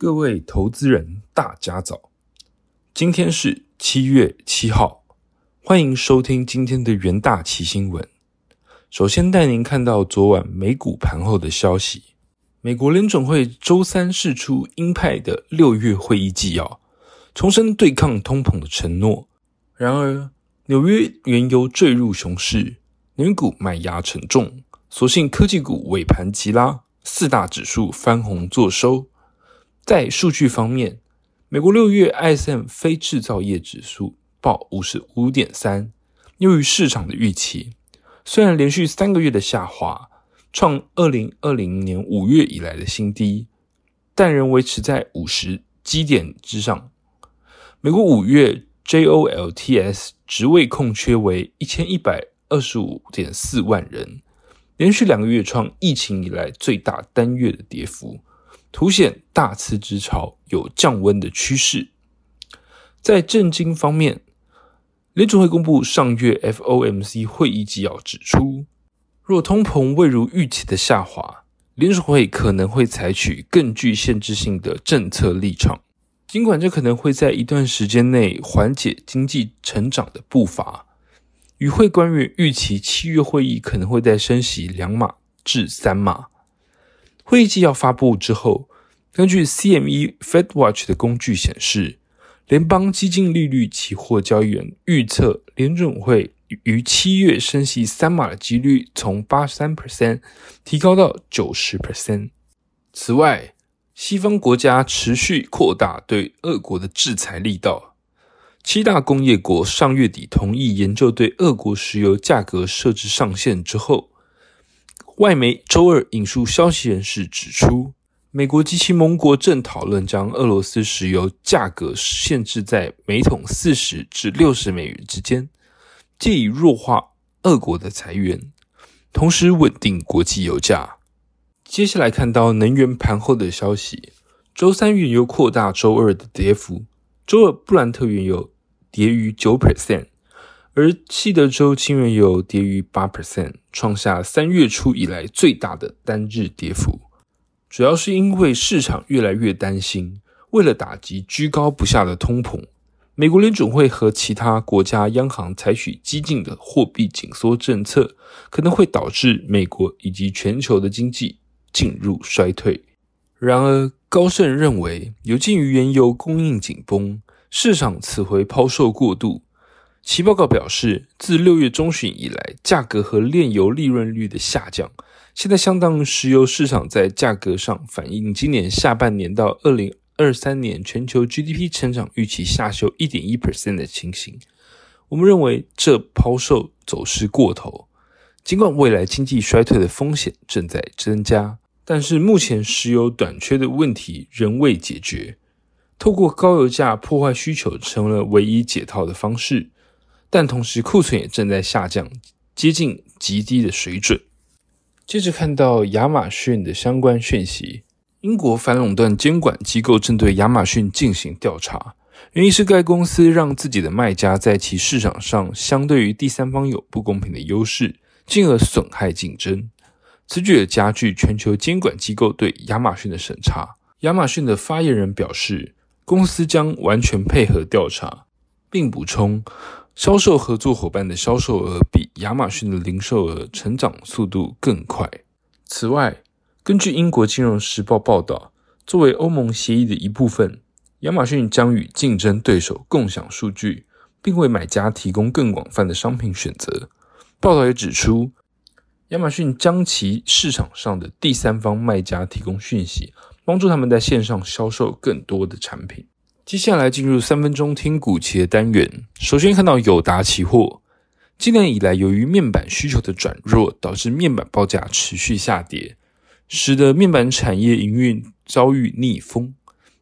各位投资人，大家早！今天是七月七号，欢迎收听今天的元大旗新闻。首先带您看到昨晚美股盘后的消息。美国联准会周三释出鹰派的六月会议纪要，重申对抗通膨的承诺。然而，纽约原油坠入熊市，美股卖压沉重，所幸科技股尾盘急拉，四大指数翻红作收。在数据方面，美国六月 ISM 非制造业指数报五十五点三，优于市场的预期。虽然连续三个月的下滑，创二零二零年五月以来的新低，但仍维持在五十基点之上。美国五月 JOLTS 职位空缺为一千一百二十五点四万人，连续两个月创疫情以来最大单月的跌幅。凸显大辞职潮有降温的趋势。在震惊方面，联储会公布上月 FOMC 会议纪要，指出，若通膨未如预期的下滑，联储会可能会采取更具限制性的政策立场。尽管这可能会在一段时间内缓解经济成长的步伐，与会官员预期七月会议可能会再升息两码至三码。会议纪要发布之后，根据 CME FedWatch 的工具显示，联邦基金利率期货交易员预测联准会于七月升息三码的几率从八十三 percent 提高到九十 percent。此外，西方国家持续扩大对俄国的制裁力道，七大工业国上月底同意研究对俄国石油价格设置上限之后。外媒周二引述消息人士指出，美国及其盟国正讨论将俄罗斯石油价格限制在每桶四十至六十美元之间，借以弱化俄国的裁员，同时稳定国际油价。接下来看到能源盘后的消息，周三原油扩大周二的跌幅，周二布兰特原油跌逾九 percent。而西德州轻原油跌逾八 percent，创下三月初以来最大的单日跌幅。主要是因为市场越来越担心，为了打击居高不下的通膨，美国联准会和其他国家央行采取激进的货币紧缩政策，可能会导致美国以及全球的经济进入衰退。然而，高盛认为，有鉴于原油供应紧绷，市场此回抛售过度。其报告表示，自六月中旬以来，价格和炼油利润率的下降，现在相当于石油市场在价格上反映今年下半年到二零二三年全球 GDP 成长预期下修一点一 percent 的情形。我们认为这抛售走势过头。尽管未来经济衰退的风险正在增加，但是目前石油短缺的问题仍未解决。透过高油价破坏需求，成了唯一解套的方式。但同时，库存也正在下降，接近极低的水准。接着看到亚马逊的相关讯息，英国反垄断监管机构正对亚马逊进行调查，原因是该公司让自己的卖家在其市场上相对于第三方有不公平的优势，进而损害竞争。此举也加剧全球监管机构对亚马逊的审查。亚马逊的发言人表示，公司将完全配合调查，并补充。销售合作伙伴的销售额比亚马逊的零售额成长速度更快。此外，根据英国金融时报报道，作为欧盟协议的一部分，亚马逊将与竞争对手共享数据，并为买家提供更广泛的商品选择。报道也指出，亚马逊将其市场上的第三方卖家提供讯息，帮助他们在线上销售更多的产品。接下来进入三分钟听股期的单元。首先看到友达期货，今年以来由于面板需求的转弱，导致面板报价持续下跌，使得面板产业营运遭遇逆风。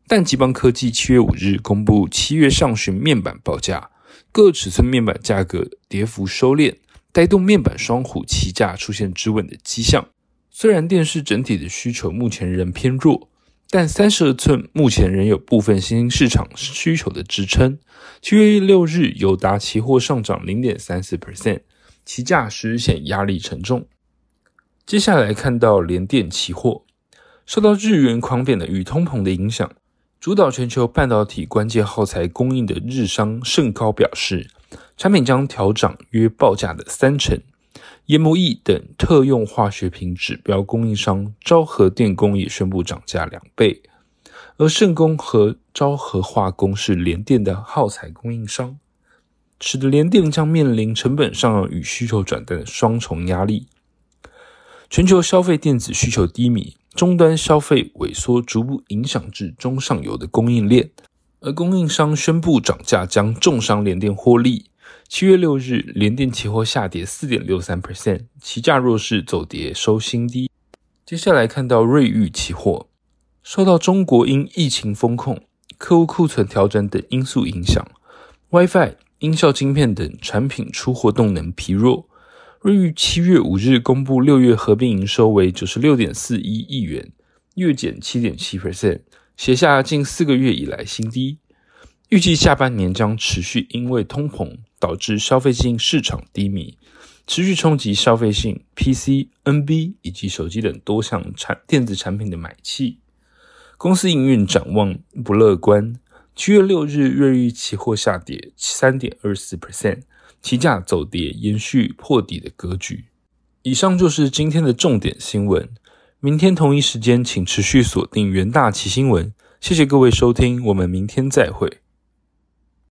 但吉邦科技七月五日公布七月上旬面板报价，各尺寸面板价格跌幅收敛，带动面板双虎期价出现止稳的迹象。虽然电视整体的需求目前仍偏弱。但三十二寸目前仍有部分新兴市场需求的支撑。七月六日，友达期货上涨零点三四 percent，期价实现压力沉重。接下来看到联电期货，受到日元狂贬的与通膨的影响，主导全球半导体关键耗材供应的日商盛高表示，产品将调涨约报价的三成。研磨液等特用化学品指标供应商昭和电工也宣布涨价两倍，而盛工和昭和化工是联电的耗材供应商，使得联电将面临成本上与需求转淡的双重压力。全球消费电子需求低迷，终端消费萎缩逐步影响至中上游的供应链，而供应商宣布涨价将重伤联电获利。七月六日，联电期货下跌四点六三 percent，期价弱势走跌收新低。接下来看到瑞昱期货，受到中国因疫情风控、客户库存调整等因素影响，WiFi、音效晶片等产品出货动能疲弱。瑞昱七月五日公布六月合并营收为九十六点四一亿元，月减七点七 percent，写下近四个月以来新低。预计下半年将持续因为通膨。导致消费性市场低迷，持续冲击消费性 PC、NB 以及手机等多项产电子产品的买气。公司营运展望不乐观。七月六日，瑞昱期货下跌三点二四 percent，期价走跌，延续破底的格局。以上就是今天的重点新闻。明天同一时间，请持续锁定元大奇新闻。谢谢各位收听，我们明天再会。